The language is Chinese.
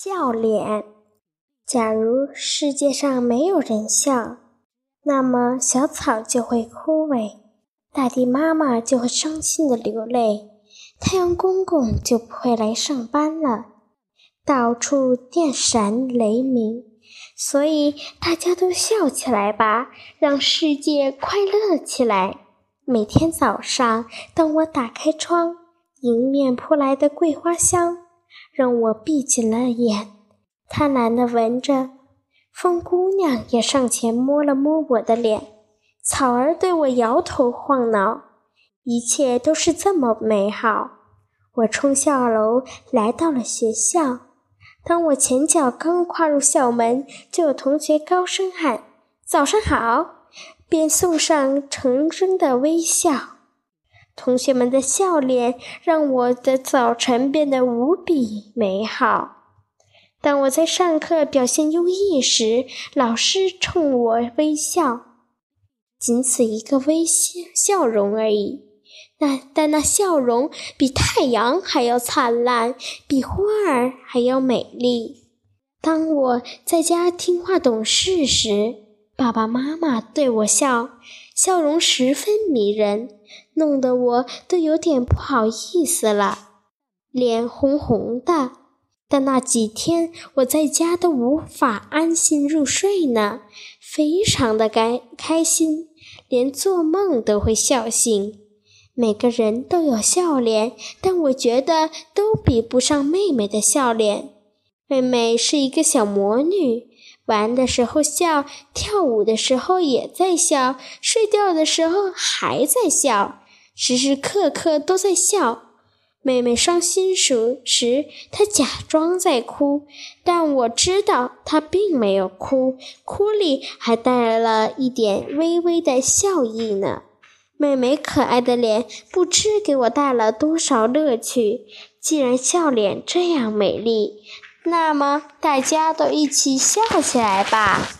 笑脸。假如世界上没有人笑，那么小草就会枯萎，大地妈妈就会伤心的流泪，太阳公公就不会来上班了，到处电闪雷鸣。所以大家都笑起来吧，让世界快乐起来。每天早上，当我打开窗，迎面扑来的桂花香。让我闭紧了眼，贪婪地闻着。风姑娘也上前摸了摸我的脸，草儿对我摇头晃脑，一切都是这么美好。我冲下楼，来到了学校。当我前脚刚跨入校门，就有同学高声喊：“早上好！”便送上诚真的微笑。同学们的笑脸让我的早晨变得无比美好。当我在上课表现优异时，老师冲我微笑，仅此一个微笑笑容而已。那但那笑容比太阳还要灿烂，比花儿还要美丽。当我在家听话懂事时，爸爸妈妈对我笑，笑容十分迷人。弄得我都有点不好意思了，脸红红的。但那几天我在家都无法安心入睡呢，非常的开开心，连做梦都会笑醒。每个人都有笑脸，但我觉得都比不上妹妹的笑脸。妹妹是一个小魔女，玩的时候笑，跳舞的时候也在笑，睡觉的时候还在笑。时时刻刻都在笑。妹妹伤心时，时她假装在哭，但我知道她并没有哭，哭里还带了一点微微的笑意呢。妹妹可爱的脸不知给我带了多少乐趣。既然笑脸这样美丽，那么大家都一起笑起来吧。